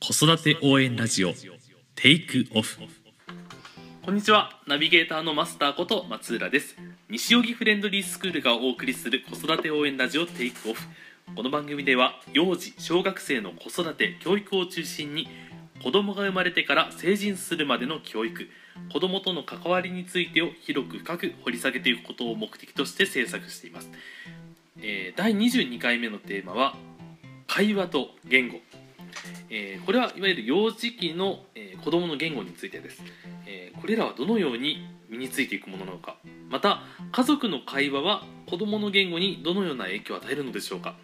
子育て応援ラジオテイクオフこんにちは。ナビゲーターのマスターこと松浦です。西荻フレンドリースクールがお送りする子育て応援ラジオテイクオフこの番組では幼児小学生の子育て教育を中心に子供が生まれてから成人するまでの教育子供との関わりについてを広く深く掘り下げていくことを目的として制作しています、えー第22回目のテーマは会話と言語。えーこれはいわゆる幼児期の、えー子どもの言語についてです、えーこれらはどのように身についていくものなのか。また家族の会話は子どもの言語にどのような影響を与えるのでしょうか。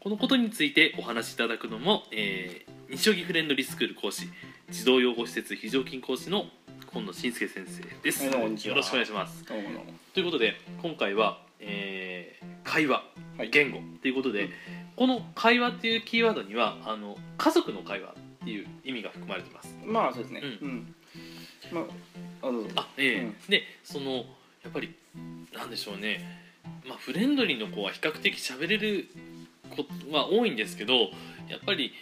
このことについてお話しいただくのも、えー西荻フレンドリースクール講師児童養護施設非常勤講師の今野信介先生です、よろしくお願いします。ということで今回は、えー会話はい。言語ということで、この会話っていうキーワードにはあの家族の会話っていう意味が含まれています。まあそうですね。ううん、まああどうぞ。あええ。うん。でそのやっぱりなんでしょうね、まあ、フレンドリーの子は比較的喋れる子は多いんですけどやっぱり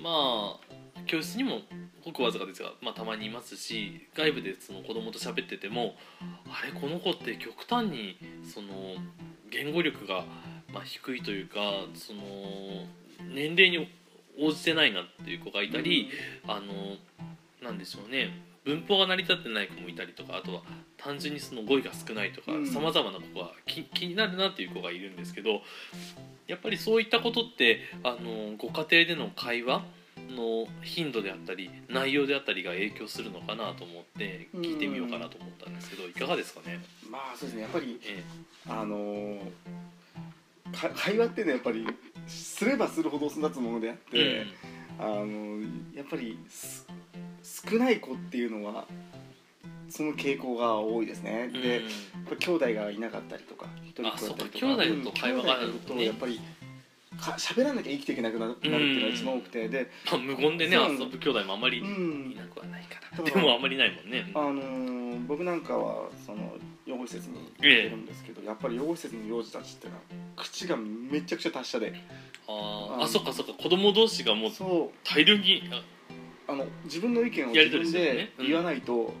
まあ教室にもごくわずかですが、まあ、たまにいますし外部でその子供と喋っててもあれこの子って極端にその言語力がまあ低いというかその年齢に応じてないなっていう子がいたり、あのなんでしょうね文法が成り立ってない子もいたりとかあとは単純にその語彙が少ないとかうん。さまざまな子が気気になるなっていう子がいるんですけどやっぱりそういったことってあのご家庭での会話の頻度であったり内容であったりが影響するのかなと思って聞いてみようかなと思ったんですけどいかがですかね、まあそうですね。やっぱりえあのーか会話ってねやっぱりすればするほど育つものであっえて、あのーやっぱりす少ない子っていうのはその傾向が多いですね、うん。で兄弟がいなかったりとか一人っ子だったりとか。兄弟と会話があるとね。やっぱりか喋らなきゃ生きていけなくなるっていうのが一番多くてで、まあ、無言でね遊ぶ兄弟もあまりいうん。なくはないから、そうでもあんまりないもんね。あのー僕なんかはその養護施設にてるんですけど、やっぱり養護施設の幼児たちってのは口がめちゃくちゃ達者で。あー。ああそっかそっか。子供同士がもうそう。大量にあ。あの自分の意見を自分でうん。言わないと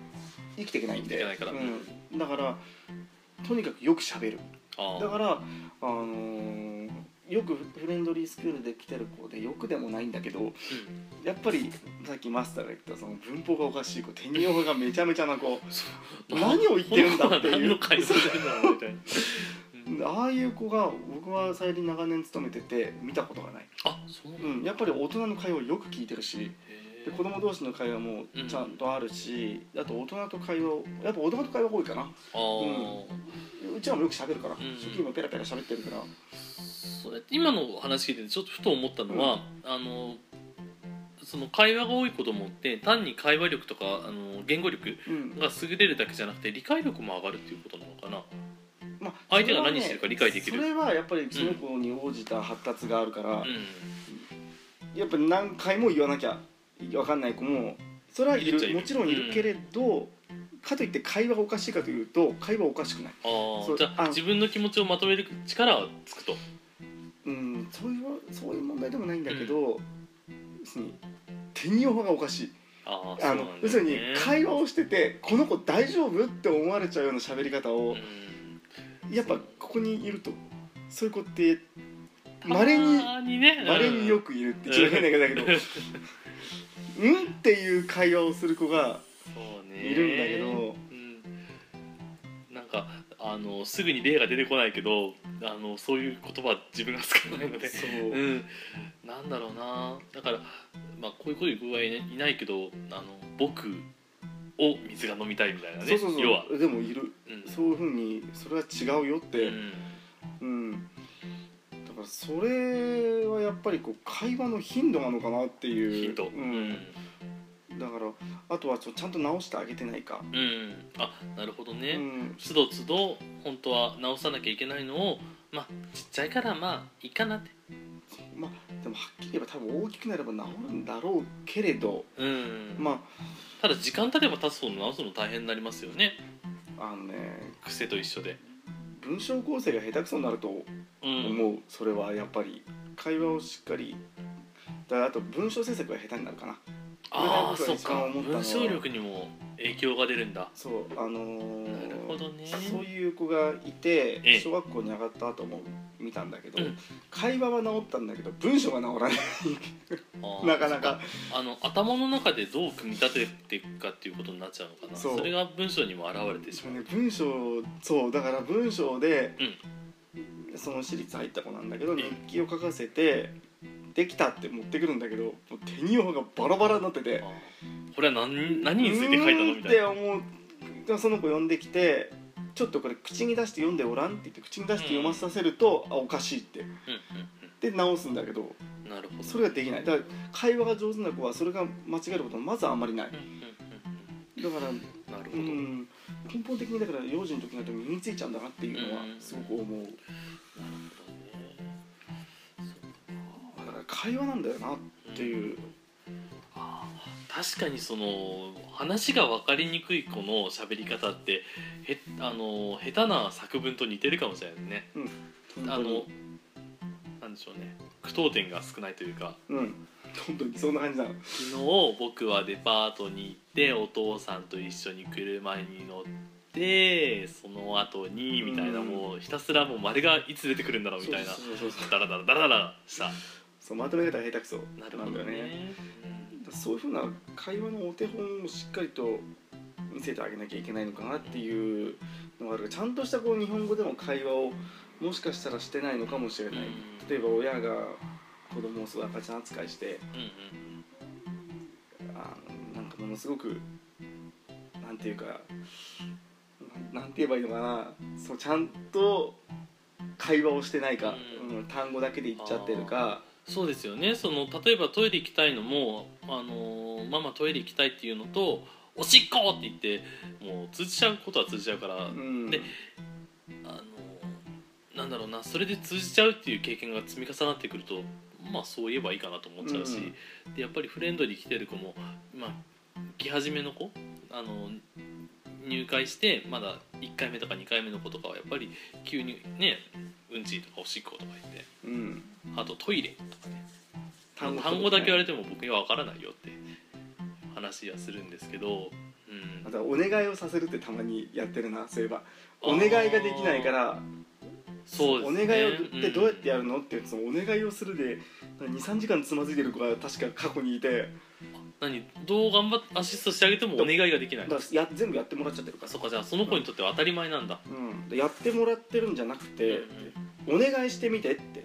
生きていけないんで、だからとにかくよく喋る。あー。だから、あのーよくフレンドリースクールで来てる子でよくでもないんだけどやっぱりさっきマスターが言ったその文法がおかしい子手に用がめちゃめちゃな子う。ん何を言ってるんだっていう。ああいう子が僕は最近長年勤めてて見たことがない、あそう。うん、やっぱり大人の会話をよく聞いてるしで子供同士の会話もちゃんとあるし、あと大人と会話をやっぱ大人と会話多いかな。あー。うちらもよく喋るから、ん。初期もペラペラ喋ってるから。それ今の話聞いててちょっとふと思ったのは、あのその会話が多い子供って単に会話力とかあの言語力うん。が優れるだけじゃなくて理解力も上がるっていうことなのかな。まあ相手が何してるか理解できる。それはやっぱりその子に応じた発達があるから、うん。やっぱり何回も言わなきゃ分かんない子もそれはいいるもちろんいるけれど、かといって会話がおかしいかというと会話はおかしくない、あじゃあ自分の気持ちをまとめる力はつくと。うん、そういうそういう問題でもないんだけど、要するに手に用がおかしい。ああの要するに会話をしててこの子大丈夫って思われちゃうような喋り方を、うん。やっぱここにいるとそういう子ってまれにたまによくいるって一番変な言い方だけど「うん?」っていう会話をする子がいるんだけど。うん、なんかあのすぐに例が出てこないけどあのそういう言葉は自分が使わないので。そう、うん、なんだろうな。だから、まあ、こういうこと言う子はいないいないけどあの僕を水が飲みたいみたいなね。そうそうそう。要は、でもいる。うん。そういうふうにそれは違うよって、うん。うん、だからそれはやっぱりこう会話の頻度なのかなっていう。ヒント、うん、だからあとはちょちゃんと直してあげてないか、うん。うんあなるほどね、うん、つどつど本当は直さなきゃいけないのをまあちっちゃいからまあいいかなって。まあでもはっきり言えば多分大きくなれば治るんだろうけれど。うん。まただ時間経てば経つほど直すの大変になりますよね。ああのね。癖と一緒で。文章構成が下手くそになるとう。ん。思う、それはやっぱり。会話をしっかり。だからあと文章制作が下手になるかなああそっか。文章力にも影響が出るんだ。そうあのーなるほどね。そういう子がいてええ。小学校に上がった後も見たんだけど、うん。会話は治ったんだけど文章が治らない。なかなか。あの頭の中でどう組み立てていくかっていうことになっちゃうのかな。そう。れが文章にも表れてしまう、ね、文章そうだから文章で、その私立入った子なんだけどええ。日記を書かせてできたって持ってくるんだけどもう手に用がバラバラになっててこれは何何について書いたのみたいな。って思う。でその子呼んできてちょっとこれ口に出して読んでおらんって言って口に出して読まさせると、あおかしいって。うんうんで直すんだけどうんなるほど。それができない。だから会話が上手な子はそれが間違えることまずあんまりない。うんうんだからうん。うんなるほど、うん根本的にだから幼児の時になると身についちゃうんだなっていうのはうんすごく思う。なるほどねだ会話なんだよなっていう。あー確かにその話が分かりにくい子の喋り方ってへあの下手な作文と似てるかもしれないね。あの本当に。なんでしょうね。句読点が少ないというか。うん。本当にそんな感じなの。昨日僕はデパートに行ってお父さんと一緒に車に乗ってその後にみたいなうん。もうひたすらもう丸がいつ出てくるんだろうみたいな。ダラダラダラダラしたそうまとめ方が下手くそなるほなんだよね。そういうふうな会話のお手本をしっかりと見せてあげなきゃいけないのかなっていうのがあるちゃんとしたこう日本語でも会話をもしかしたらしてないのかもしれない、うん。例えば親が子供をすごい赤ちゃん扱いしてあのなんかものすごくなんていうかなんて言えばいいのかな。そうちゃんと会話をしてないか、うん。うん単語だけで言っちゃってるかそうですよね。その例えばトイレ行きたいのも「あのママトイレ行きたい」っていうのと「おしっこ!」って言ってもう通じちゃうことは通じちゃうから、うん。であのなんだろうなそれで通じちゃうっていう経験が積み重なってくるとまあそう言えばいいかなと思っちゃうし、でやっぱりフレンドリー来てる子もまあ来始めの子あの入会してまだ1回目とか2回目の子とかはやっぱり急にねうんちとかおしっことか言ってうん。あとトイレとかね。単単語語だけ言われても僕には分からないよって話はするんですけど、うん。またお願いをさせるってたまにやってるな。そういえばお願いができないからそうですね。お願いをってどうやってやるの？ってそのお願いをするで23時間つまずいてる子が確か過去にいて何どう頑張ってアシストしてあげてもお願いができないだからや全部やってもらっちゃってるから。そっかじゃあその子にとっては当たり前なんだ、うん、でやってもらってるんじゃなくて、お願いしてみてって。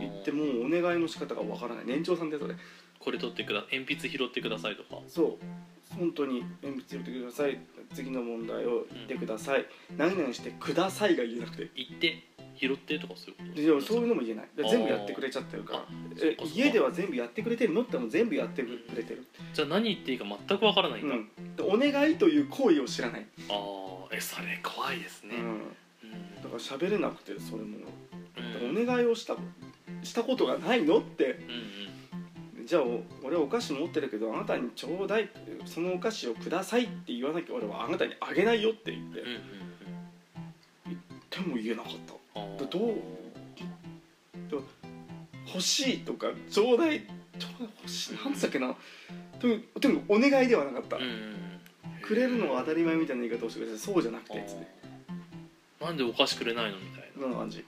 言ってもお願いの仕方がわからない。年長さんでそれこれ取ってくだ鉛筆拾ってくださいとか。そう。本当に鉛筆入れてください。次の問題を言ってください、何々してくださいが言えなくて。行って拾ってとかそういうことででもそういうのも言えない。で全部やってくれちゃってるから。あえ家では全部やってくれてるのっても全部やってくれてる、じゃあ何言っていいか全く分からないんだ、うん、でお願いという行為を知らない、ああえそれ怖いですね、うん、うん。だから喋れなくてそれもうん。お願いをしたしたことがないのって。うんうん。じゃあお俺はお菓子持ってるけどあなたにちょうだいそのお菓子をくださいって言わなきゃ俺はあなたにあげないよって言って、うんうんでも言えなかったどう？欲しいとかちょうだいちょうだい欲しい？なんつったっけな？とにかくお願いではなかった、うんうんくれるのは当たり前みたいな言い方をしてくれてそうじゃなくて。つってなんでお菓子くれないのみたいな。な感じ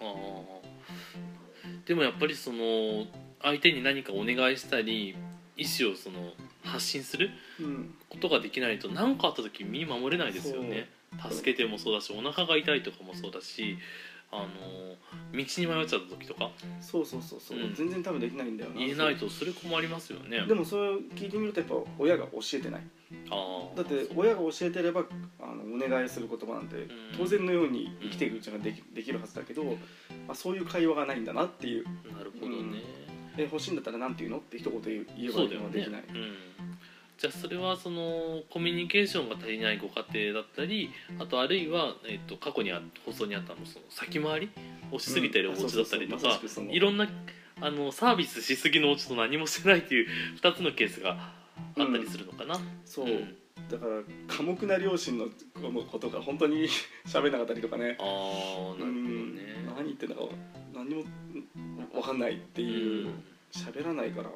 でもやっぱりその相手に何かお願いしたり意思をその発信するうん。ことができないと何かあった時身守れないですよね。助けてもそうだしお腹が痛いとかもそうだしあの道に迷っちゃった時とか？そうそうそうそう、うん。全然多分できないんだよな。言えないとそれ困りますよね。でもそれを聞いてみるとやっぱ親が教えてない。あーだって親が教えてればあのお願いする言葉なんてん。当然のように生きていくうちができできるはずだけど、まあ、そういう会話がないんだなっていう。なるほどね、で欲しいんだったら何て言うの？って一言言えばうだよねできない、うん、じゃあそれはそのコミュニケーションが足りないご家庭だったりあとあるいは、えっと過去にあ放送にあったのその先回りをしすぎてるお家だったりとかいろんなあのサービスしすぎのお家と何もしてないっていう 2つのケースがあったりするのかな、そう、ん。だから寡黙な両親のことが本当に 喋んなかったりとかね。ああなるほどうんね何言ってんだか何にも分かんないっていう。喋らないから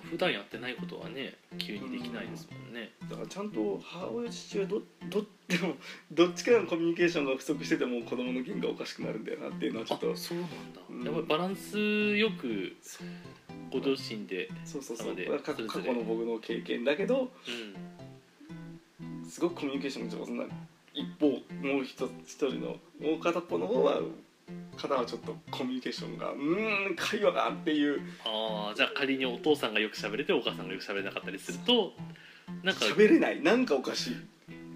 普段やってないことはね急にできないですもんね、だからちゃんと母親父親どどでも どっちかのコミュニケーションが不足してても子供の弦がおかしくなるんだよなっていうのはちょっと。あそうなんだ、うん。やっぱりバランスよくご両親でそうそうそう。過去の僕の経験だけどうん。すごくコミュニケーションが上手な一方もう一一人のもう片っぽの方は方はちょっとコミュニケーションがうーん会話がっていう。ああじゃあ仮にお父さんがよく喋れてお母さんがよく喋れなかったりするとなんか喋れない。なんかおかしい。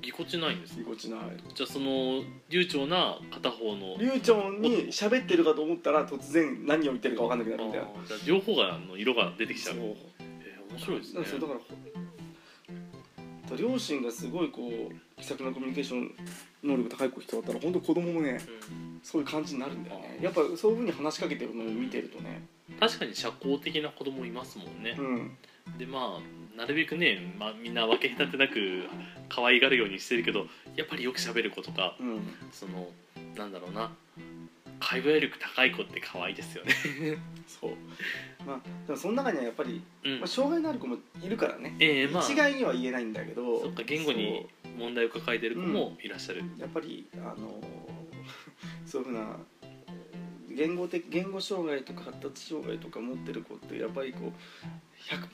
ぎこちないんですぎこちない。じゃあその流暢な片方の流暢に喋ってるかと思ったら突然何を言ってるか分かんなくなるみたいな。じゃあ両方がの色が出てきちゃう。そう。えー面白いですね。だから両親がすごいこう気さくなコミュニケーション能力高い人だったら本当子供もねうん。そういう感じになるんだよね。やっぱそういうふうに話しかけてるのを見てるとね。確かに社交的な子供いますもんね。う、ん。でまあなるべくね、まあ、みんな分け隔てなく可愛がるようにしてるけどやっぱりよく喋る子とかうん。そのなんだろうな会話力高い子って可愛いですよね。そう。まあでもその中にはやっぱり、うん。まあ、障害のある子もいるからね、ええまあ。一概には言えないんだけどそっか言語に問題を抱えてる子もいらっしゃる、そうやっぱりあの そういうふうな言語的言語障害とか発達障害とか持ってる子ってやっぱりこう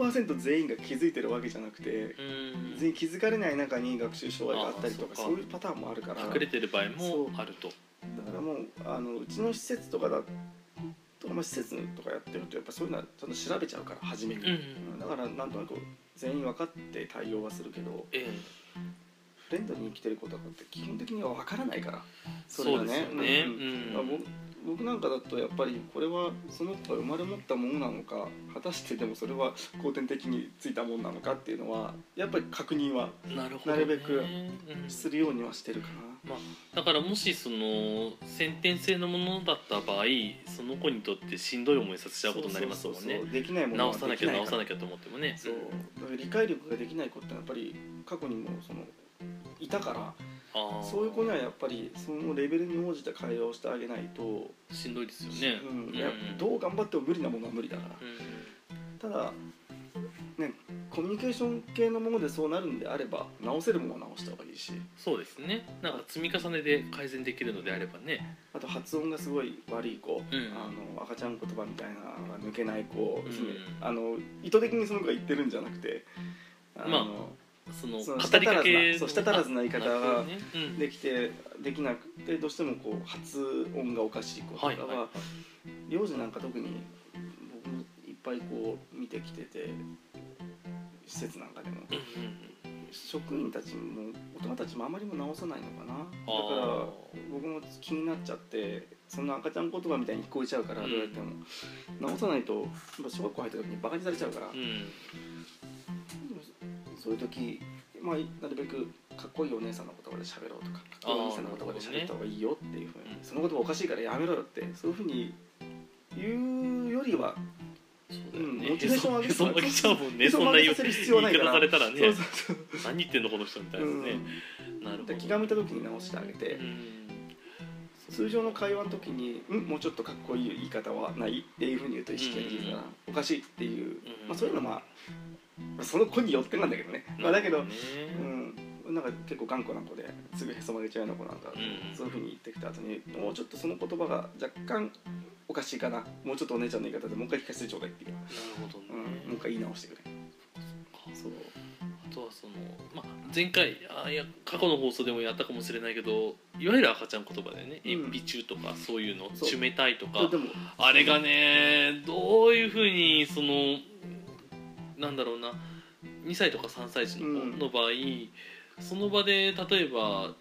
100%全員が気づいてるわけじゃなくてうん。全員気づかれない中に学習障害があったりとかそういうパターンもあるから。隠れてる場合もあるとだからもうあのうちの施設とかだとか、まあ、施設とかやってるとやっぱそういうのはちゃんと調べちゃうから初めに、うんだからなんとなく全員分かって対応はするけどええフレンドに生きてる子とかって基本的には分からないからそうですよね。うん。うん。まあ僕僕なんかだとやっぱりこれはその子が生まれ持ったものなのか果たしてでもそれは後天的についたものなのかっていうのはやっぱり確認はなるべくうん。するようにはしてるかな。まあ、だからもしその先天性のものだった場合その子にとってしんどい思いさせちゃうことになりますもんね。できないも直さなきゃ直さなきゃと思ってもね。そう。だから理解力ができない子ってやっぱり過去にもそのいたからそういう子にはやっぱりそのレベルに応じた会話をしてあげないと、しんどいですよね。うん、やっぱどう頑張っても無理なものは無理だから。うん。ただねコミュニケーション系のものでそうなるんであれば直せるものは直した方がいいし。そうですね。なんか積み重ねで改善できるのであればね。あと発音がすごい悪い子、うん。あの赤ちゃん言葉みたいなのが抜けない子、うん。あの意図的にその子が言ってるんじゃなくてあの、まその語その舌りかけ足らずなそう舌足らずな言い方ができてできなくてどうしてもこう発音がおかしい子とかは、幼児なんか特に僕もいっぱいこう見てきてて施設なんかでも。職員たちも大人たちもあまりも直さないのかな。だから僕も気になっちゃってそんな赤ちゃん言葉みたいに聞こえちゃうからうん。どうやっても、直さないと小学校入った時にバカにされちゃうから、うん。そういう時、まあ、なるべくかっこいいお姉さんの言葉で喋ろうとかかっこいいお兄さんの言葉で喋った方がいいよっていうふうに、うん。その言葉おかしいからやめろよってそういうふうに言うよりはそうだよね。うん。モチベーション上げへそ曲げちゃうもんね。へ そそんな言い方されたらね。そうそうそう。何言ってんのこの人みたいなね、なるほど。で気が向いた時に直してあげて、うん。通常の会話の時に「うんもうちょっとかっこいい言い方はない?」っていうふうに言うと意識ができるから、うん。おかしいっていう、うん。まあ、そういうのは、まあ、まあその子によってなんだけどね、まあ、だけど、ね。うん、なんか結構頑固な子ですぐへそ曲げちゃうような子なんか、うん。そういうふうに言ってきた後にもうちょっとその言葉が若干おかしいかな。もうちょっとお姉ちゃんの言い方でもう一回聞かせてちょうだいっていう、なるほどね、うん、もう一回言い直してくれ。そう。あとはその、まあ、前回あいや過去の放送でもやったかもしれないけどいわゆる赤ちゃん言葉でね。うん。鉛筆中とかそういうの。ちめたいとか。あれがねどういうふうにそのなんだろうな。2歳とか3歳児の子の場合、その場で例えば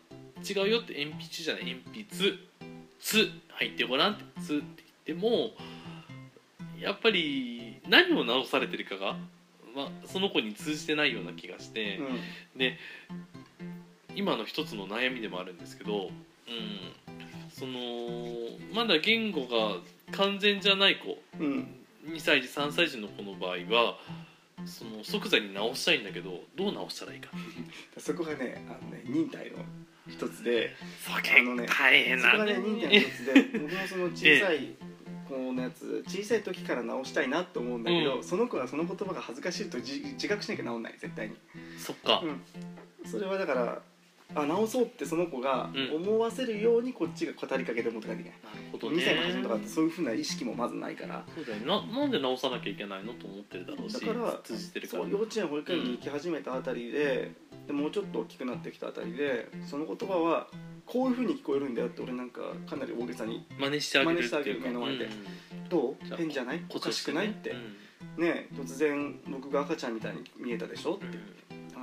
違うよって鉛筆じゃない鉛筆「つ」入ってごらんって「つ」って言ってもやっぱり何を直されてるかが、まあ、その子に通じてないような気がして、うで今の一つの悩みでもあるんですけど、うん、そのまだ言語が完全じゃない子んうん。2歳児3歳児の子の場合はその即座に直したいんだけどどう直したらいいか。そこがねあのね忍耐の一つでそあのね大変そこがね忍耐の一つで僕のその小さいのやつ小さい時から直したいなと思うんだけど、うん。その子はその言葉が恥ずかしいと自自覚しなきゃ直んない絶対に、そっか、うん、それはだからあ直そうってその子がうん。思わせるようにこっちが語りかけて持ってかなきゃいけない、なるほどね。2歳の初めとかってそういうふうな意識もまずないから。そうだよね。ななんで直さなきゃいけないのと思ってるだろうしだから通じてるから。幼稚園保育園に行き始めたあたりで,、でもうちょっと大きくなってきたあたりでその言葉はこういうふうに聞こえるんだよって俺なんかかなり大げさに真似してあげるっていうか。目の前で。う？ん「どう変じゃない？おかしくない?」って。うん。ね突然僕が赤ちゃんみたいに見えたでしょ？って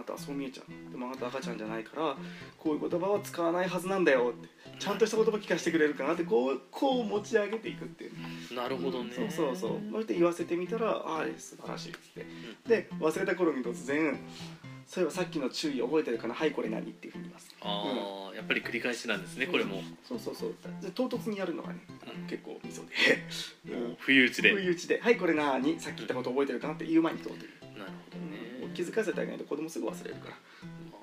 なたはそう見えちゃう。でもあなた赤ちゃんじゃないからこういう言葉は使わないはずなんだよってちゃんとした言葉聞かせてくれるかなってこうこう持ち上げていくっていう。なるほどね、そうそうそう。そして言わせてみたら「ああ素晴らしい」っつって。で忘れた頃に突然「そういえばさっきの注意覚えてるかな？はいこれ何?」っていうふうに言います。ああ、やっぱり繰り返しなんですねこれも、そうそうそう。で唐突にやるのがねうん。結構ミソで。もう不意打ちで。不意打ちで「はいこれ何？さっき言ったこと覚えてるかな?」って言う前に問うという気づかせてあげないと子供すぐ忘れるから。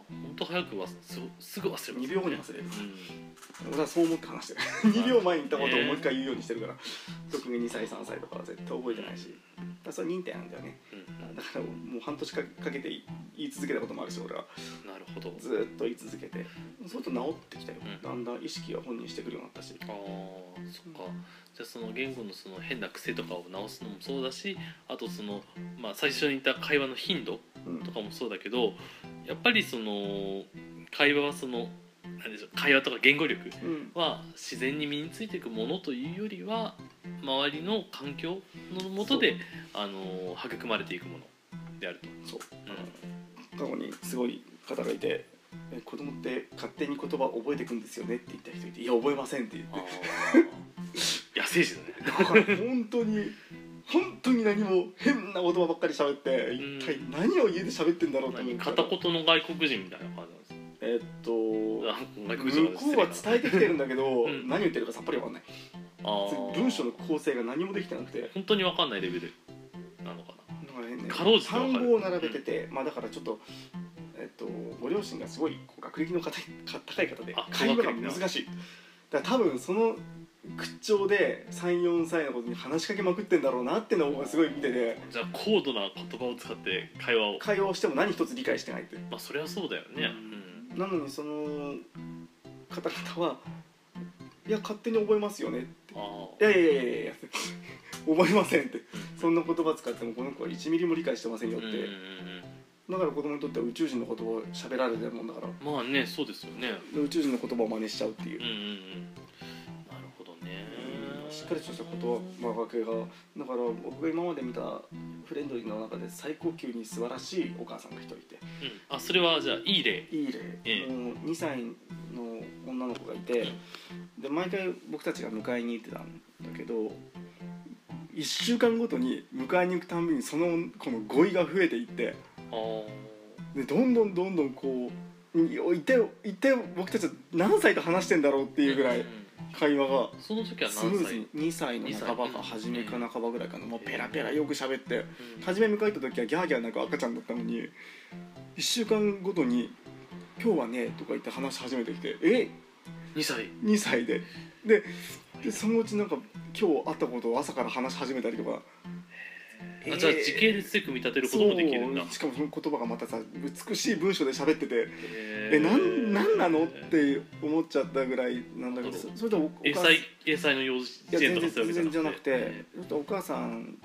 本当早くはすすぐ忘れます、2秒後に忘れる。うん。俺はそう思って話してる。2 秒前に言ったことをもう一回言うようにしてるから。特に2歳3歳とかは絶対覚えてないし。だからそれ認定なんだよね。うん。だからもう半年かかけて言い続けたこともあるし俺は。なるほど。ずーっと言い続けて。そうすると治ってきたよ、うん。だんだん意識が本人してくるようになったし。ああそっかじゃあその言語のその変な癖とかを直すのもそうだしあとその、まあ、最初に言った会話の頻度うん。とかもそうだけどやっぱりその会話はその何でしょう会話とか言語力うん。は自然に身についていくものというよりは周りの環境のもとであの育まれていくものであると。そう。うん。過去にすごい方がいてえ子供って勝手に言葉覚えていくんですよねって言った人いて「いや覚えません」って言って ね。だから本当に本当に何も変な言葉ばっかり喋ってん。一体何を家で喋ってんだろうと思う。から片言の外国人みたいな感じなんですえっと向こうは伝えてきてるんだけど、うん。何言ってるかさっぱりわかんない。文章の構成が何もできてなくて。本当に分かんないレベルなのかな。だからねかろうじて単語を並べてて、まあだからちょっとえっとご両親がすごい学歴の高い高い方であ会話が難しい。だから多分その口調で34歳のことに話しかけまくってんだろうなってのをすごい見ててじゃあ高度な言葉を使って会話を。会話をしても何一つ理解してないってまあそれはそうだよね。うん。なのにその方々はいや勝手に覚えますよねって。あいやいやいやいやいや 覚えませんって。そんな言葉使ってもこの子は1ミリも理解してませんよって、だから子供にとっては宇宙人の言葉を喋られてるもんだから。まあねそうですよね。で宇宙人の言葉を真似しちゃうっていう。うん、うんうん。しっかりとした言葉がけがだから僕が今まで見たフレンドリーの中で最高級に素晴らしいお母さんが一人いて。うん、あそれはじゃあいい例。いい例、ええもう2歳の女の子がいて、で毎回僕たちが迎えに行ってたんだけど1週間ごとに迎えに行くたんびにその子の語彙が増えていって。ああ。でどんどんどんどんこういていて僕たちは何歳と話してんだろうっていうぐらい。んん会話が。その時はスムーズに2歳の半ば2歳か初めか半ばぐらいかな。もうペラペラよく喋って。うん。初め迎えた時はギャーギャーなんか赤ちゃんだったのに1週間ごとに「今日はね」とか言って話し始めてきて「え？2歳。2歳で。ででそのうちなんか今日会ったことを朝から話し始めたりとかあじゃあ時系列で組み立てることもできるんだ。しかもその言葉がまたさ美しい文章で喋っててええなんなんなの？って思っちゃったぐらいなんだけどそれとおお英母さん。い才英才の幼稚や園全然とかそういうわけ全然じゃなくてえちょっとお母さん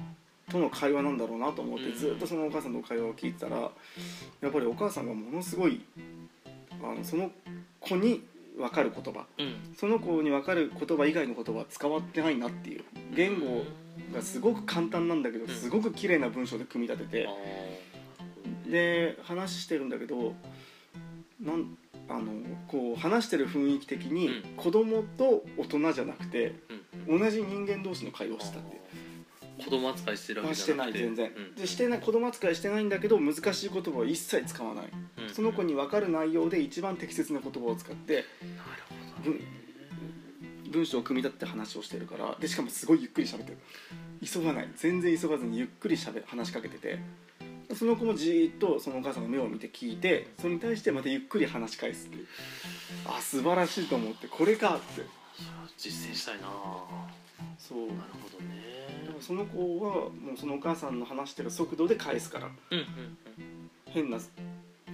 との会話なんだろうなと思ってうん。ずっとそのお母さんの会話を聞いてたらやっぱりお母さんがものすごいあのその子に分かる言葉。うん。その子に分かる言葉以外の言葉は使わってないなっていう。言語がすごく簡単なんだけどうん。すごく綺麗な文章で組み立ててあで話してるんだけどなんあのこう話してる雰囲気的にうん。子供と大人じゃなくて同じ人間同士の会話をしてたって。子供扱いしてるわけじゃなくてない全然、うん。でしてない子供扱いしてないんだけど難しい言葉を一切使わない。うん。その子に分かる内容で一番適切な言葉を使ってなるほど。文文章を組み立てて話をしてるからでしかもすごいゆっくり喋ってる。急がない。全然急がずにゆっくりしゃべ話しかけてて。その子もじーっとそのお母さんの目を見て聞いてそれに対してまたゆっくり話し返すっていう。あ素晴らしいと思って。これかって。実践したいな。そう。なるほどね。だからその子はもうそのお母さんの話してる速度で返すから。うんうんうん。変な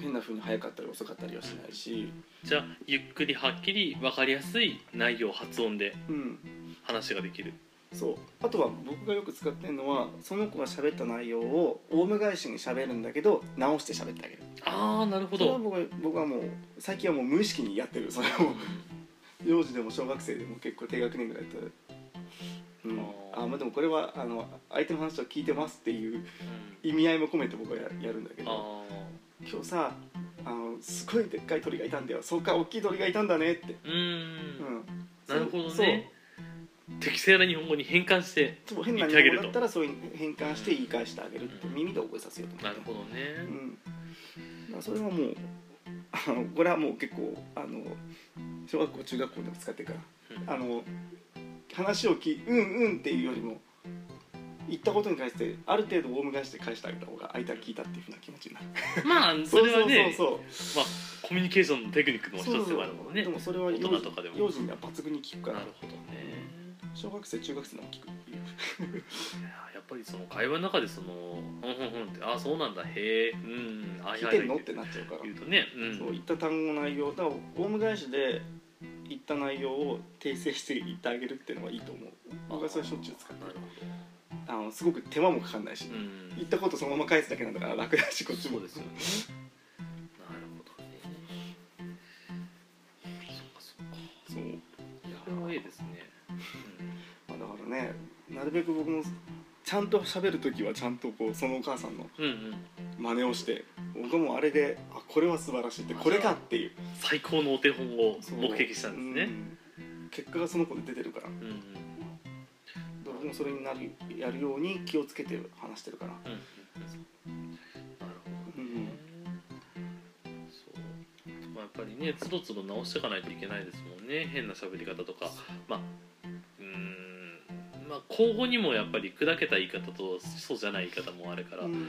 変な風に早かったり遅かったりはしないし、じゃあゆっくりはっきり分かりやすい内容発音でうん、話ができる。そう。あとは僕がよく使ってるのはその子が喋った内容をオウム返しに喋るんだけど直して喋ってあげる。ああなるほど。それは僕は僕はもう最近はもう無意識にやってる。それを幼児でも小学生でも結構低学年ぐらいだった。ら。うん、あー。あまあでもこれはあの相手の話を聞いてますっていううん。意味合いも込めて僕はややるんだけど。あ今日さあのすごいでっかい鳥がいたんだよ。そうか大きい鳥がいたんだねって、ーうーん。うん、なるほどね。適正な日本語に変換してそう変な日本語だったらそういう変換して言い返してあげるってうん。耳で覚えさせようと思って。なるほどね。うん、だそれはもうあのこれはもう結構あの小学校中学校でも使ってるから。あの話をきうんうんっていうよりも言ったことに対してある程度オウム返して返してあげた方が相手は聞いたっていうふうな気持ちになる。まあ それはねそうまあコミュニケーションのテクニックの一つでもあるもんね。でもそれは大とかでも。幼児には抜群に聞くから。なるほどね。小学生中学生でも聞くややっぱりその会話の中でその「ふんふんふん」って「あそうなんだへえうんあいはいはい」聞いてんの？ってなっちゃうから。言うとねうん。そう言った単語の内容だからオウム返しで言った内容を訂正して言ってあげるっていうのはいいと思う。僕はそれしょっちゅう使ってる。なるあのすごく手間もかかんないし、うん。言ったことそのまま返すだけなんだから楽だしこっちも。そうですよね。なるほどね。そっかそっか。そう。いやこれはいいですねまあ、だからねなるべく僕もちゃんと喋る時はちゃんとこうそのお母さんのうんうん。うん真似をして僕はもうあれであこれは素晴らしいってこれかっていう。最高のお手本を目撃したんですね。うん。結果がその子で出てるから。うんうん僕もそれになるやるように気をつけて話してるから。うあやっぱりねつどつど直していかないといけないですもんね。変な喋り方とか。まあうーん。まあ交互にもやっぱり砕けた言い方とそうじゃない言い方もあるから、うん。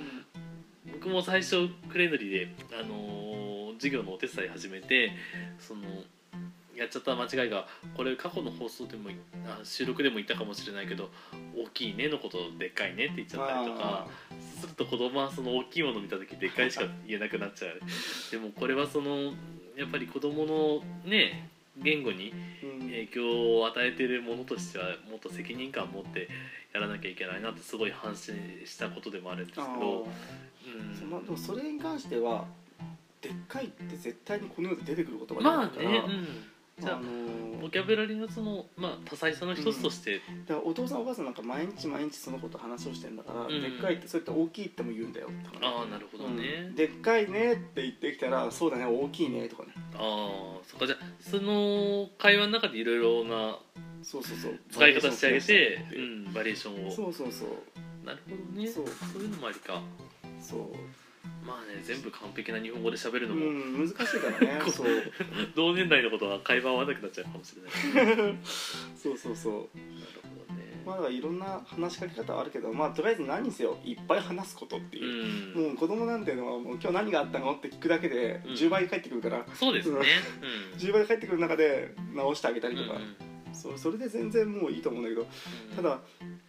僕も最初クレンドリで、あのー授業のお手伝い始めてそのやっちゃった間違いがこれ過去の放送でもあ収録でも言ったかもしれないけど「大きいね」のことを「でっかいね」って言っちゃったりとかすると子供はその大きいものを見た時でっかいしか言えなくなっちゃう。でもこれはそのやっぱり子供のね言語にうん。影響を与えているものとしてはもっと責任感を持ってやらなきゃいけないなってすごい反省したことでもあるんですけあー。ど、そのでもそれに関してはでっかいって絶対にこの世で出てくる言うん、葉じゃないから、まあね、うん、じゃああのボキャブラリーのその、まあ、多彩さの一つとして、だからお父さんお母さんなんか毎日毎日そのこと話をしてんだから、うん。でっかいってそうやって大きいっても言うんだよ。って話ああなるほどね、うん。でっかいねって言ってきたらそうだね大きいねとかね。ああそっか。じゃあその会話の中でいろいろなそうそうそう。使い方してあげてバリエーションを増やしたいって。いううん、バリエーションを。そうそうそう。なるほどね。そう。そういうのもありか。そうまあね全部完璧な日本語で喋るうのも、ん難しいからね そう。同年代のことは会話合わなくなっちゃうかもしれない。なるそうそう。そうほどね。まあだからいろんな話しかけ方はあるけどまあとりあえず何にせよいっぱい話すことってういう、ん。もう子供なんていうのはもう今日何があったのって聞くだけでうん。10倍返ってくるから、そうですね。10倍返ってくる中で直してあげたうんりとか、うん。うんそうそれで全然もういいと思うんだけど。ただい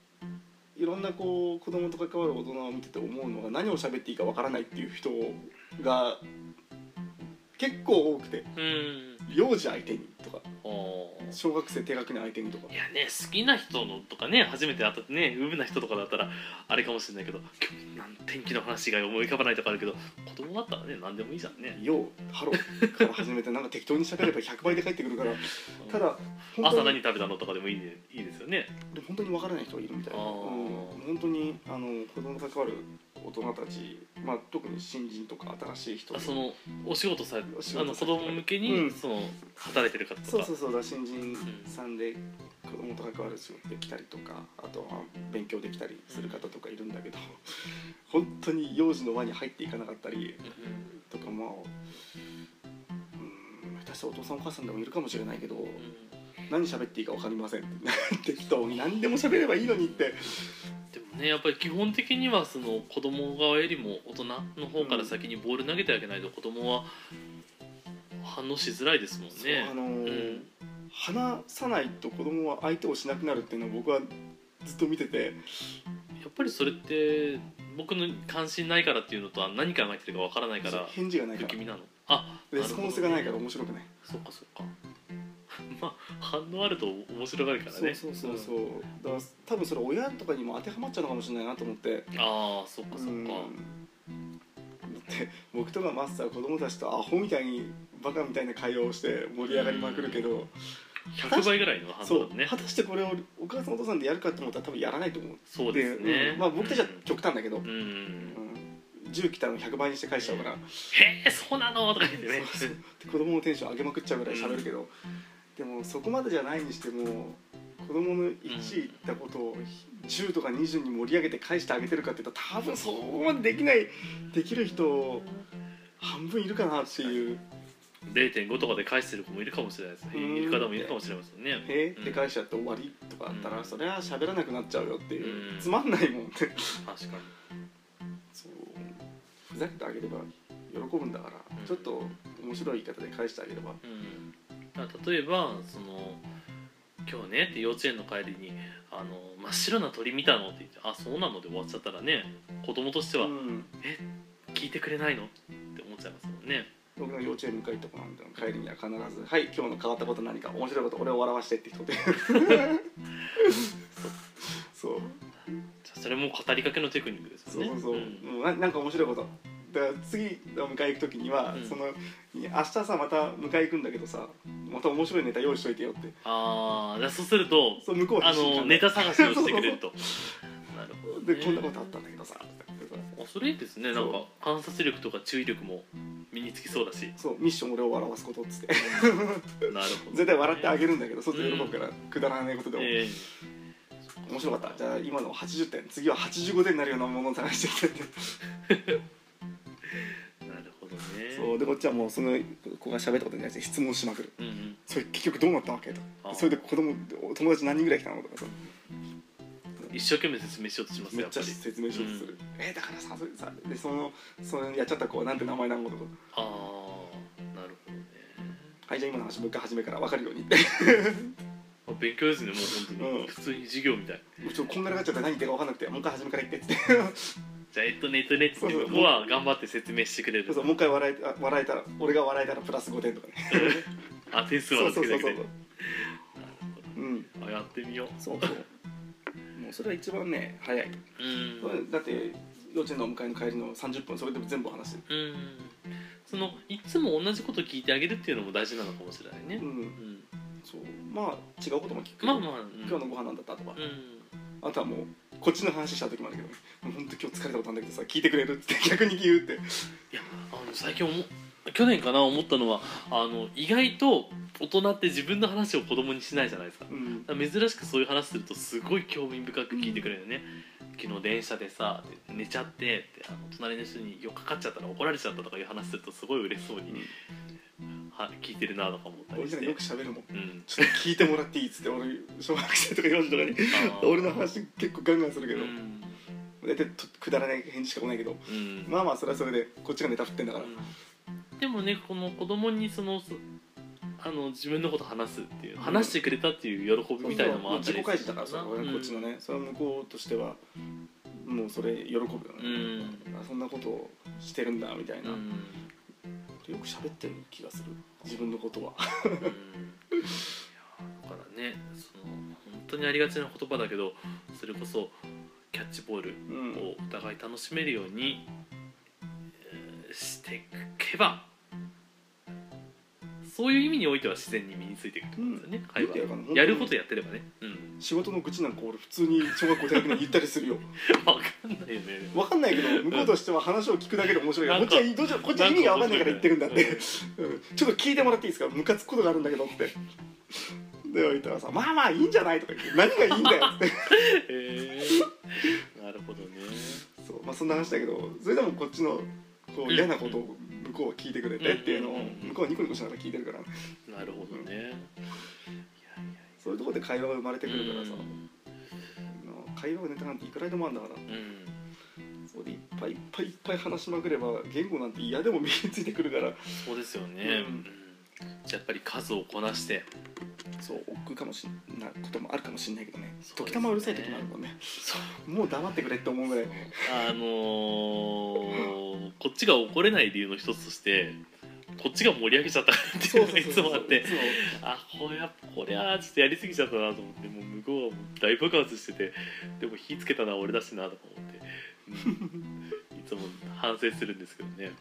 ろんなこう子供と関わる大人を見てて思うのが何を喋っていいかわからないっていう人が結構多くて。うん。幼児相手にとか小学生低学年相手にとか。いやね好きな人のとかね初めて会ったねウブな人とかだったらあれかもしれないけど今日なん天気の話が思い浮かばないとかあるけど子供だったらね何でもいいじゃんね「ようハロー」から始めてなんか適当に喋れば100倍で返ってくるからただ本朝何食べたのとかでもいい,、ね、いいですよね。でも本当にわからない人がいるみたいな、うん、本当にあの子供と関わる大人たち、まあ、特に新人とか新しい人。あそのお仕事されあの子供向けに、うん。その働いてる方とか。そうそうそう。だ新人さんで子供と関わる仕事できたりとかあとは勉強できたりする方とかいるんだけど本当に幼児の輪に入っていかなかったりうんとかまあうん下手したらお父さんお母さんでもいるかもしれないけどうん何喋っていいか分かりませんって 適当に何でも喋ればいいのにって。でもねやっぱり基本的にはその子供側よりも大人の方から先にボール投げてあげないと子供は反応しづらいですもんね。あのーうん話さないと子供は相手をしなくなるっていうのを僕はずっと見てて。やっぱりそれって僕の関心ないからっていうのとは何考えてるかわからないから返事がないから。不気味なの？あレスポンスがないから面白くない。そっかそっか。まあ反応あると面白がるからね。そうそうそうそう。だから多分それ親とかにも当てはまっちゃうのかもしれないなと思って。ああそっかそっか。うん。だって僕とかマスター子供たちとアホみたいにバカみたいな会話をして盛り上がりまくるけど100倍ぐらいの反そう応だね。果たしてこれをお母さんお父さんでやるかと思ったら多分やらないと思うそうですね。うん。まあ僕たちは極端だけど、うん、うん。うん銃来たの100倍にして返しちゃうから。へえそうなのとか言ってね。子供のテンション上げまくっちゃうぐらい喋るけど、でもそこまでじゃないにしても子供の1言ったことを10とか20に盛り上げて返してあげてるかって言ったら多分そこまでできないできる人半分いるかなっていう0.5とかで返してる子もいるかもしれないですね。うん。いる方もいるかもしれませんね「へえ」って返しちゃって終わりとかだったら、うん。それは喋らなくなっちゃうよっていう、うん。つまんないもんって確かそう。ふざけてあげれば喜ぶんだから、うん。ちょっと面白い言い方で返してあげれば。例えばその「今日ね」って幼稚園の帰りに「あの真っ白な鳥見たの?」って言って「あそうなの?」で終わっちゃったらね子供としてはうん「聞いてくれないの?」って思っちゃいますもんね僕の幼稚園迎えとこなんで帰りには必ず「はい今日の変わったこと何か面白いこと俺を笑わして」って人でそう。それも語りかけのテクニックですよね。そうそうそう、ん。ななんか面白いこと。だから次迎え行く時には、うん。その明日さまた迎え行くんだけどさまた面白いネタ用意しといてよって。ああそうするとそう向こうあのネタ探しをしてくれると なるほど、ね、でこんなことあったんだけどさ。あそれいいですね。なんか観察力とか注意力も身につきそうだし。そうミッション俺を笑わすことっつって。なるほど。絶対笑ってあげるんだけど外で喜ぶから、くだらないことでも、え面白かった。じゃあ今の80点次は85点になるようなものを探してきてって。えなるほどね。そうでこっちはもうその子が喋ったことに対して質問しまくる。うんうん。それ結局どうなったわけと。あ。それで子供友達何人ぐらい来たのとかさ一生懸命説明しようとしますめっちゃ説明しようとする、えだからさそれさでそのそのやっちゃった子はなんて名前なのとか。ああなるほどね。はいじゃあ今の話もう一回初めから分かるように。勉強ですねもう本当に、うん。普通に授業みたいもうちょっとこんがらがっちゃって何言ってるか分かんなくてもう一回初めから言ってっつって。じゃあえっとねえっとねってそうそう。向こうは頑張って説明してくれる。そうそうもう一回笑えあ笑えたら俺が笑えたらプラス5点とかね。あ点数は そうそうそうそう。つけてくれるうん。あやってみよそうそうもうそれは一番ね早い、ううん。だって幼稚園のお迎えの帰りの30分それでも全部話してる。うん。そのいつも同じこと聞いてあげるっていうのも大事なのかもしれないね。うん。うん。そう。まあ違うことも聞くまあまあ、うん、今日のご飯なんだったとか、うん。あとはもうこっちの話した時もあるけど「もう本当今日疲れたことあるんだけどさ聞いてくれる?」って逆に言うって。いやあの最近思う去年かな思ったのはあの意外と大人って自分の話を子供にしないじゃないですか。珍しくそういう話するとすごい興味深く聞いてくれるよね、昨日電車でさ寝ちゃってってあの隣の人によっかかっちゃったら怒られちゃったとかいう話するとすごい嬉しそうに、は聞いてるなとか思ったりして。よく喋るもん。うん。ちょっと聞いてもらっていいっつって俺小学生とか幼児とかに 俺の話結構ガンガンするけど。うん。大体とくだらない返事しか来ないけど。うん。まあまあそれはそれでこっちがネタ振ってんだからでもねこの子供にそのそあの自分のこと話すっていう話してくれたっていう喜びみたいなのもあったり自己開示だからさ俺こっちのねそれは向こうとしてはもうそれ喜ぶよね。うん。あそんなことをしてるんだみたいな。うん。よく喋ってる気がする。自分のことは。だからねその本当にありがちな言葉だけどそれこそキャッチボールうん。をお互い楽しめるように、えーしていけばそういう意味においては自然に身についていくってことですよね、うん。会話。やることやってればね。うん。仕事の愚痴なんか俺普通に小学校低学年言ったりするよ。分かんないよね。わかんないけど向こうとしては話を聞くだけで面白い。からこっちはどうこっちは意味がわかんないから言ってるんだって、うん。ちょっと聞いてもらっていいですか？ムカつくことがあるんだけどって。で言ったらさ「まあまあいいんじゃない?」とか言って「何がいいんだよ」って。へえ。なるほどね。そう、まあ、そんな話だけどそれでもこっちのこう嫌なことを向こうは聞いてくれてっていうのをうん向こうはニコニコしながら聞いてるから。なるほどね。いやいやそういうところで会話が生まれてくるからさ。会話がネタなんていくらでもあるんだから。うん。それでいっぱいいっぱいいっぱい話しまくれば言語なんて嫌でも身についてくるから。そうですよね、うんやっぱり数をこなしてそう億劫かもしんなこともあるかもしれないけどね。時たまうるさい時もあるもんね。そう。もう黙ってくれって思うぐらい。あのーこっちが怒れない理由の一つとしてこっちが盛り上げちゃったからっていうのがいつもあって。あこれはこれはちょっとやりすぎちゃったなと思ってもう向こうはもう大爆発してて。でも火つけたのは俺だしなとか思って、うん。いつも反省するんですけどね。ね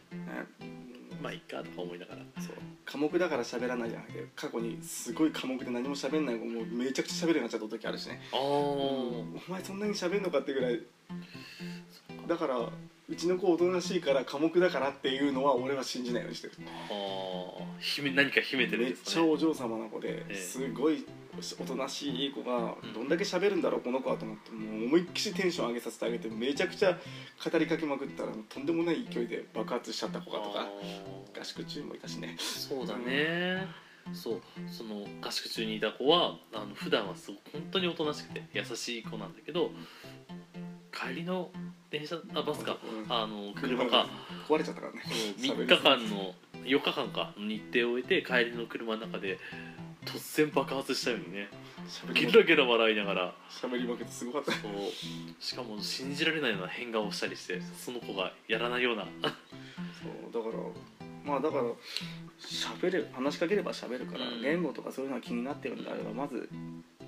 まあいいかとか思いながら。そう。寡黙だから喋らないじゃなくて過去にすごい寡黙で何も喋んない子もうめちゃくちゃ喋るようになっちゃった時あるしね。ああ、お前そんなに喋んのかってぐらい。だからうちの子おとなしいから寡黙だからっていうのは俺は信じないようにしてる。ああ何か秘めてるんめっちですかね。ゃお嬢様な子でえ。すごいおとなしい子がどんだけ喋るんだろうこの子はと思ってもう思いっきりテンション上げさせてあげてめちゃくちゃ語りかけまくったらとんでもない勢いで爆発しちゃった子がとか合宿中もいたしね。そうだね、そう。その合宿中にいた子はあの普段はすごく本当におとなしくて優しい子なんだけど帰りの電車あバスか。うん。あの車か。壊れちゃったからね。そう3日間の4日間か。の日程を終えて帰りの車の中で突然爆発したようにねゲラゲラ笑いながら。喋りまくってすごかった。そう。しかも信じられないような変顔をしたりしてその子がやらないような。そうだからまあだから喋る話しかければ喋るから、うん。言語とかそういうのが気になってるんであればまず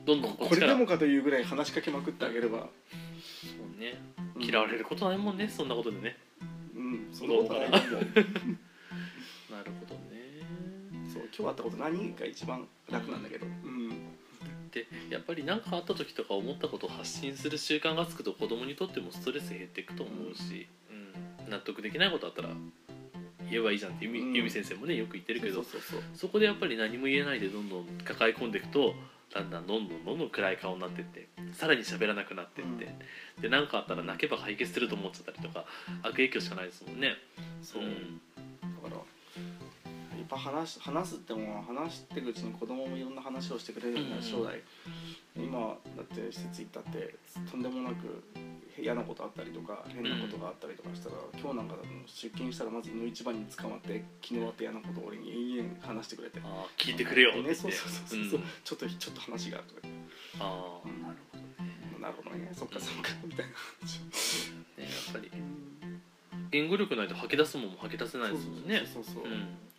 どんどんこれでもかというぐらい話しかけまくってあげれば、そうね。うん嫌われることないもんねそんなことでね。うん。そんなことはないと思うなるほどねそう今日あったこと何が一番楽なんだけど。うん。でやっぱり何かあった時とか思ったことを発信する習慣がつくと子供にとってもストレス減っていくと思うし、うん、納得できないことあったら言えばいいじゃんってゆみ,、うん。先生もねよく言ってるけどそうそうそうそこでやっぱり何も言えないでどんどん抱え込んでいくとだんだんどんどんどんどん暗い顔になってってさらに喋らなくなってって、で何かあったら泣けば解決すると思っちゃったりとか悪影響しかないですもんね。そう、ん。だからやっぱ話し話すっても話していくうちに子供もいろんな話をしてくれるようになるうん。将来、今だって施設行ったってとんでもなく嫌なことあったりとか変なことがあったりとかしたら、今日なんか出勤したらまずの一番に捕まって昨日あった嫌なことを俺に延々話してくれて。聞いてくれよって言って、ね、そうそうそうそう、うん。ちょっとちょっと話があるとか。ああなるほどなるほどね。そっかそっかみたいなねやっぱり。言語力ないと吐き出すもんも吐き出せないですもんね。そうそうそうそう、うん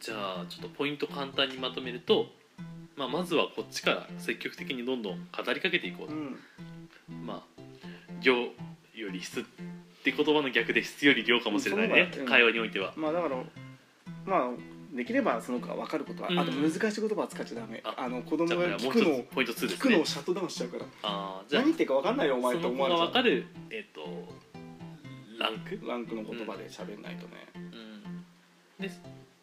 じゃあちょっとポイント簡単にまとめると、まあ、まずはこっちから積極的にどんどん語りかけていこうと、うん。まあ量より質って言葉の逆で質より量かもしれないね、会話においては。まあだからまあできればその子が分かることは、うん。あと難しい言葉は使っちゃダメ。ああの子供が聞くのをつポイント2です聞くのねをシャットダウンしちゃうから。あーじゃあ何言ってるか分かんないよお前と思われちゃうが分かる、えっとランク、ランクの言葉で喋んないとね、うん、で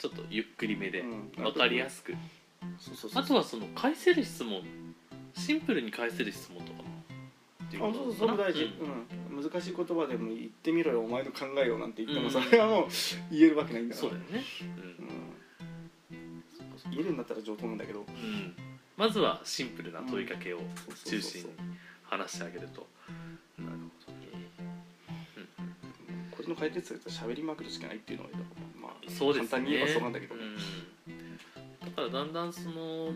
ちょっとゆっくりめでうん。分かりやすく、あとはその返せる質問シンプルに返せる質問とかあそうそうそれも大事、うん。うん難しい言葉でも言ってみろよお前の考えをなんて言っても、うん。それはもう言えるわけないんだから。そうだよね、うん、言えるんだったら上等なんだけど。うん。うん、まずはシンプルな問いかけを中心に話してあげると、なるほどの解決策は喋りまくるしかないっていうのはまあう。ん、そうですね。簡単に言えばそうなんだけど、うん、だからだんだんその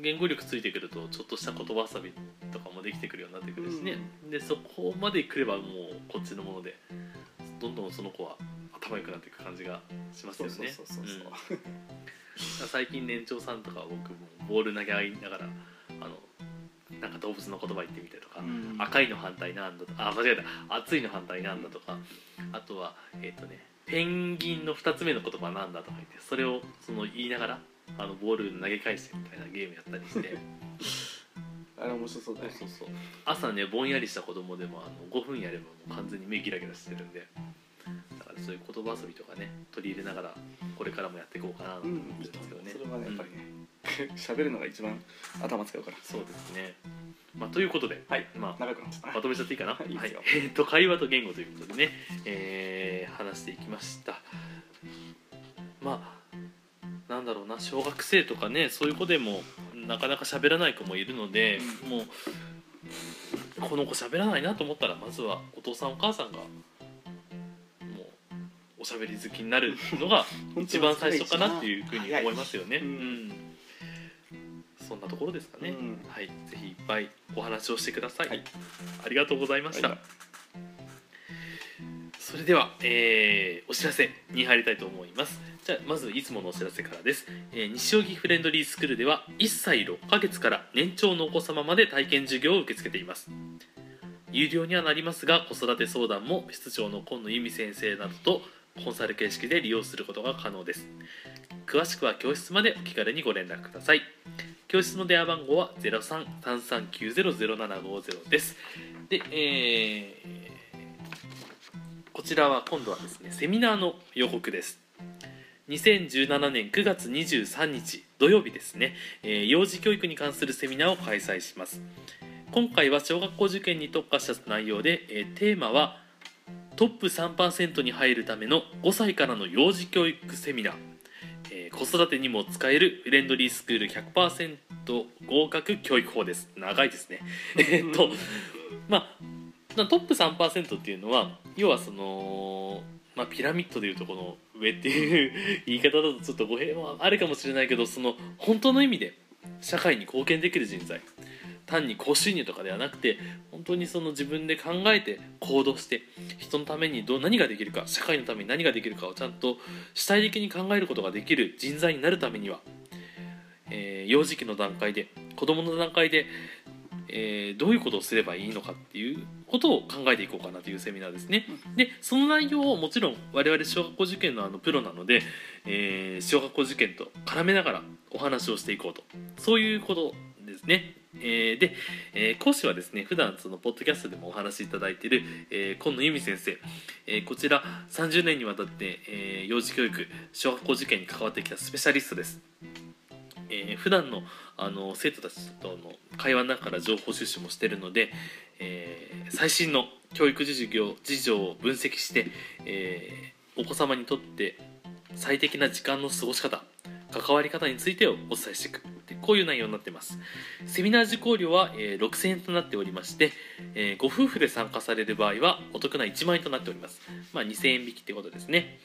言語力ついてくるとちょっとした言葉遊びとかもできてくるようになってくるしね、でそこまで来ればもうこっちのものでどんどんその子は頭良くなっていく感じがしますよね。最近年長さんとか僕もボール投げ合いながらあのなんか動物の言葉言ってみたりとか、うん。赤いの反対なんだとあ間違えた。熱いの反対なんだとかあとはえっ、とねペンギンの2つ目の言葉なんだとか言ってそれをその言いながらあのボール投げ返してみたいなゲームやったりして。あれ面白そうだね。そうそう朝ねぼんやりした子供でもあの5分やればもう完全に目ギラギラしてるんで。だからそういう言葉遊びとかね取り入れながらこれからもやっていこうかなと思うんってるんいいと思うですけどね、それはねやっぱりね 喋るのが一番頭使うから。そうですね。まあ、ということで、はいまあ、長くなっちゃったまとめちゃっていいかな？はいいいですよえっ、と、会話と言語ということでね、えー話していきました。まあ、なんだろうな、小学生とかね、そういう子でも、なかなか喋らない子もいるので、もう。この子喋らないなと思ったら、まずはお父さんお母さんが。もう、おしゃべり好きになるのが 一番最初かなっていうふうに思いますよね。ううんんそんなところですかね。うんはい、ぜひいっぱいお話をしてください。はいありがとうございました。はいそれでは、えーお知らせに入りたいと思います。じゃあまずいつものお知らせからです、えー西荻フレンドリースクールでは1歳6ヶ月から年長のお子様まで体験授業を受け付けています有料にはなりますが子育て相談も室長の今野由美先生などとコンサル形式で利用することが可能です詳しくは教室までお気軽にご連絡ください教室の電話番号は0333900750です。で、えーこちらは今度はですねセミナーの予告です。2017年9月23日土曜日ですね、えー幼児教育に関するセミナーを開催します。今回は小学校受験に特化した内容で、えーテーマはトップ3%に入るための5歳からの幼児教育セミナー、えー子育てにも使えるフレンドリースクール100%合格教育法です。長いですね。えーっとまあトップ3%っていうのは要はその、まあ、ピラミッドでいうとこの上っていう言い方だとちょっと語弊はあるかもしれないけどその本当の意味で社会に貢献できる人材単に高収入とかではなくて本当にその自分で考えて行動して人のためにどう何ができるか社会のために何ができるかをちゃんと主体的に考えることができる人材になるためには、えー幼児期の段階で子どもの段階で、えーどういうことをすればいいのかっていうことを考えていこうかなというセミナーですね。でその内容をもちろん我々小学校受験のあのプロなので、えー小学校受験と絡めながらお話をしていこうとそういうことですね。えーで、えー講師はですね普段そのポッドキャストでもお話しいただいている、えー今野由美先生、えーこちら30年にわたって、えー幼児教育小学校受験に関わってきたスペシャリストです。えー普段のあの生徒たちとの会話の中から情報収集もしてるので、えー最新の教育事業事情を分析して、えーお子様にとって最適な時間の過ごし方関わり方についてをお伝えしていく。でこういう内容になっています。セミナー受講料は、えー6000円となっておりまして、えーご夫婦で参加される場合はお得な1万円となっております、まあ、2000円引きってことですね。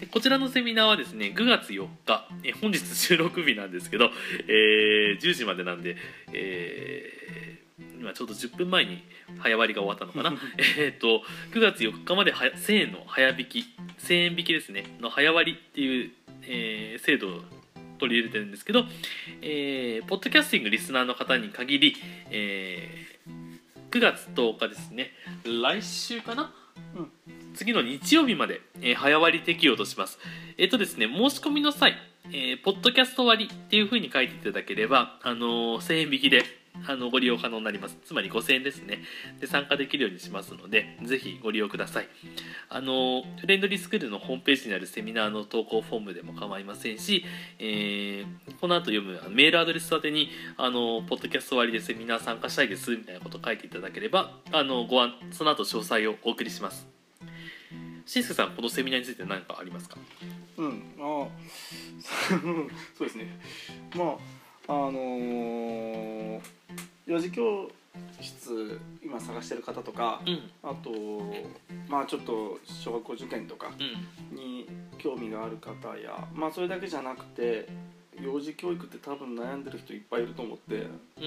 でこちらのセミナーはですね9月4日、えー本日収録日なんですけど、えー10時までなんで、えー今ちょうど10分前に早割りが終わったのかな。えっと9月4日までは1000円の早引き1000円引きですねの早割りっていう、えー制度を取り入れてるんですけど、えーポッドキャスティングリスナーの方に限り、えー9月10日ですね来週かな、うん。次の日曜日まで、えー早割り適用とします。えっ、とですね申し込みの際、えーポッドキャスト割っていう風に書いていただければ、あのー1000円引きであのご利用可能になります。つまり5000円ですね。で参加できるようにしますのでぜひご利用ください。あのフレンドリースクールのホームページにあるセミナーの投稿フォームでも構いませんし、えーこの後読むメールアドレス宛てにあのポッドキャスト割でセミナー参加したいですみたいなこと書いていただければあのご案その後詳細をお送りします。しんすけさんこのセミナーについて何かありますか？うんあ そうですね。まああのー幼児教室今探してる方とかうん。あとまあちょっと小学校受験とかうん。に興味がある方やまあそれだけじゃなくて幼児教育って多分悩んでる人いっぱいいると思って、うどう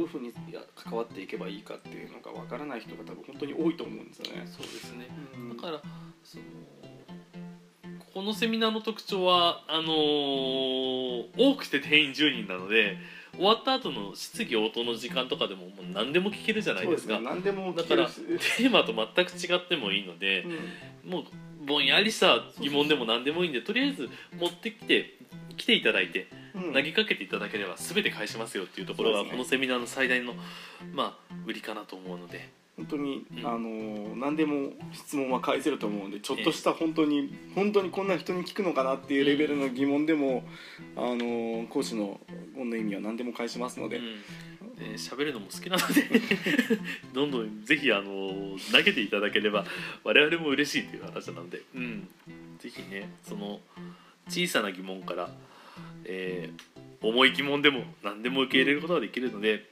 いうふうにや関わっていけばいいかっていうのがわからない人が多分本当に多いと思うんですよね。そうですね。うん。だからそのこのセミナーの特徴はあのー多くて定員10人なので終わった後の質疑応答の時間とかでももう何でも聞けるじゃないですか。ね。何でもだからテーマと全く違ってもいいのでう、ん。もうぼんやりした疑問でも何でもいいんでとりあえず持ってきて来ていただいてうん。投げかけていただければ全て返しますよっていうところがこのセミナーの最大のまあ売りかなと思うので。本当に、うん。あのー何でも質問は返せると思うんでちょっとした本当に、本当にこんな人に聞くのかなっていうレベルの疑問でも、あのー講師の本の意味は何でも返しますので、うん。で喋るのも好きなので どんどんぜひあの投げていただければ我々も嬉しいという話なので、うん、ぜひねその小さな疑問から、えー重い疑問でも何でも受け入れることができるので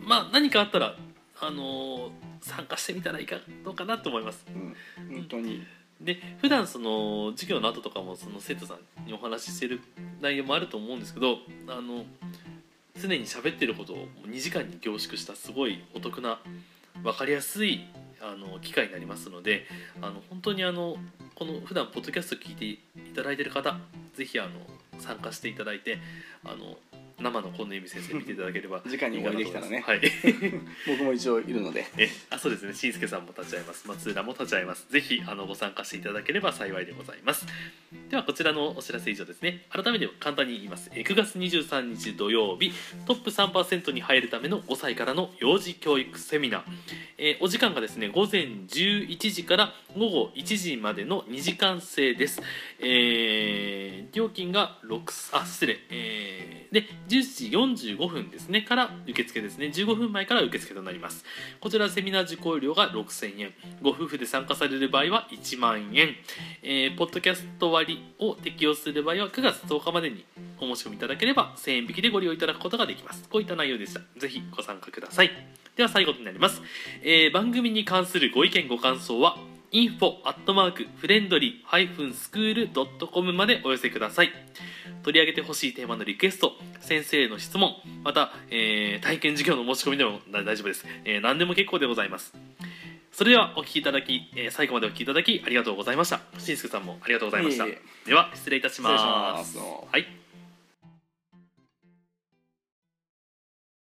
まあ何かあったらあの参加してみたらいかどうかなと思います。うん、本当にで普段その授業の後とかもその生徒さんにお話ししてる内容もあると思うんですけどあの常に喋ってることを2時間に凝縮したすごいお得な分かりやすいあの機会になりますのであの本当にあのこの普段ポッドキャスト聞いていただいてる方ぜひあの参加していただいてあの生の近野由美先生見ていただければ 直にお会いできたらね。はい。僕も一応いるので。えあそうですね。しんすけさんも立ち会います。松浦も立ち会います。ぜひあのご参加していただければ幸いでございます。ではこちらのお知らせ以上ですね。改めて簡単に言います。え9月23日土曜日トップ3%に入るための5歳からの幼児教育セミナー、えーお時間がですね午前11時から午後1時までの2時間制です、えー料金が6あ失礼、えーで10時45分ですねから受付ですね。15分前から受付となります。こちらセミナー受講料が6000円。ご夫婦で参加される場合は1万円、えーポッドキャスト割を適用する場合は9月10日までにお申し込みいただければ1000円引きでご利用いただくことができます。こういった内容でした。ぜひご参加ください。では最後になります、えー番組に関するご意見ご感想は info アットマークフレンドリースクールドットコムまでお寄せください。取り上げてほしいテーマのリクエスト先生への質問また、えー体験授業の申し込みでも大丈夫です、えー何でも結構でございます。それではお聞きいただき、えー最後までお聞きいただきありがとうございました。しんすけさんもありがとうございました。では失礼いたします。失礼します。はい